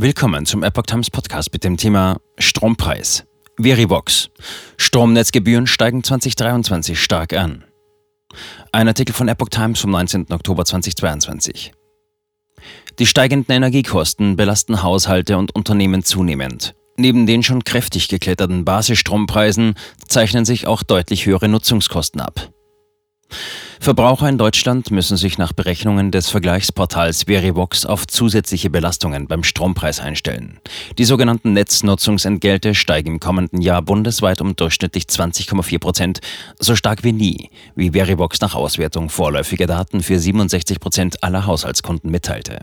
Willkommen zum Epoch Times Podcast mit dem Thema Strompreis. Verivox. Stromnetzgebühren steigen 2023 stark an. Ein Artikel von Epoch Times vom 19. Oktober 2022. Die steigenden Energiekosten belasten Haushalte und Unternehmen zunehmend. Neben den schon kräftig gekletterten Basisstrompreisen zeichnen sich auch deutlich höhere Nutzungskosten ab. Verbraucher in Deutschland müssen sich nach Berechnungen des Vergleichsportals Verivox auf zusätzliche Belastungen beim Strompreis einstellen. Die sogenannten Netznutzungsentgelte steigen im kommenden Jahr bundesweit um durchschnittlich 20,4 Prozent, so stark wie nie, wie Verivox nach Auswertung vorläufiger Daten für 67 Prozent aller Haushaltskunden mitteilte.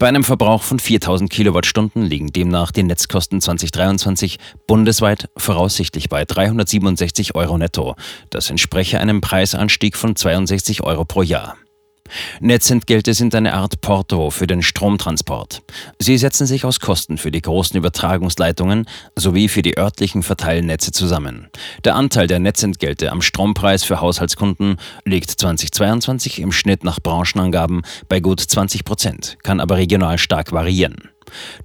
Bei einem Verbrauch von 4000 Kilowattstunden liegen demnach die Netzkosten 2023 bundesweit voraussichtlich bei 367 Euro netto. Das entspreche einem Preisanstieg von 62 Euro pro Jahr. Netzentgelte sind eine Art Porto für den Stromtransport. Sie setzen sich aus Kosten für die großen Übertragungsleitungen sowie für die örtlichen Verteilnetze zusammen. Der Anteil der Netzentgelte am Strompreis für Haushaltskunden liegt 2022 im Schnitt nach Branchenangaben bei gut 20 Prozent, kann aber regional stark variieren.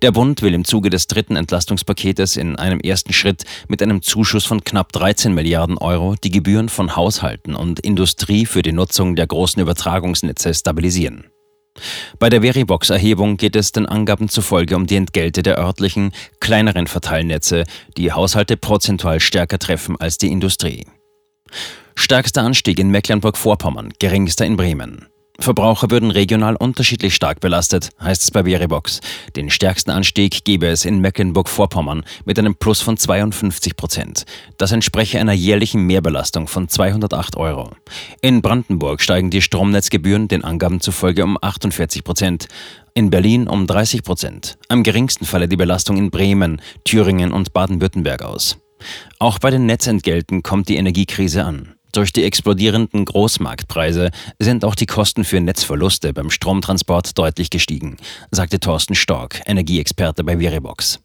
Der Bund will im Zuge des dritten Entlastungspaketes in einem ersten Schritt mit einem Zuschuss von knapp 13 Milliarden Euro die Gebühren von Haushalten und Industrie für die Nutzung der großen Übertragungsnetze stabilisieren. Bei der Veribox-Erhebung geht es den Angaben zufolge um die Entgelte der örtlichen, kleineren Verteilnetze, die Haushalte prozentual stärker treffen als die Industrie. Stärkster Anstieg in Mecklenburg-Vorpommern, geringster in Bremen. Verbraucher würden regional unterschiedlich stark belastet, heißt es bei Veribox. Den stärksten Anstieg gebe es in Mecklenburg-Vorpommern mit einem Plus von 52 Prozent. Das entspreche einer jährlichen Mehrbelastung von 208 Euro. In Brandenburg steigen die Stromnetzgebühren den Angaben zufolge um 48 Prozent. In Berlin um 30 Prozent. Am geringsten falle die Belastung in Bremen, Thüringen und Baden-Württemberg aus. Auch bei den Netzentgelten kommt die Energiekrise an. Durch die explodierenden Großmarktpreise sind auch die Kosten für Netzverluste beim Stromtransport deutlich gestiegen, sagte Thorsten Stork, Energieexperte bei Veribox.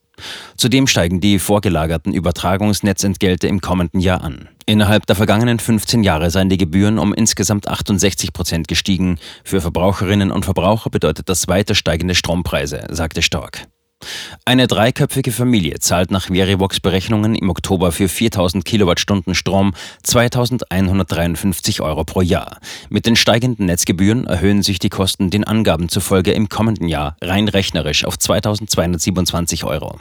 Zudem steigen die vorgelagerten Übertragungsnetzentgelte im kommenden Jahr an. Innerhalb der vergangenen 15 Jahre seien die Gebühren um insgesamt 68 Prozent gestiegen. Für Verbraucherinnen und Verbraucher bedeutet das weiter steigende Strompreise, sagte Stork. Eine dreiköpfige Familie zahlt nach Verivox Berechnungen im Oktober für 4000 Kilowattstunden Strom 2153 Euro pro Jahr. Mit den steigenden Netzgebühren erhöhen sich die Kosten den Angaben zufolge im kommenden Jahr rein rechnerisch auf 2227 Euro.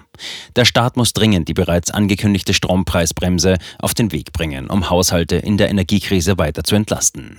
Der Staat muss dringend die bereits angekündigte Strompreisbremse auf den Weg bringen, um Haushalte in der Energiekrise weiter zu entlasten.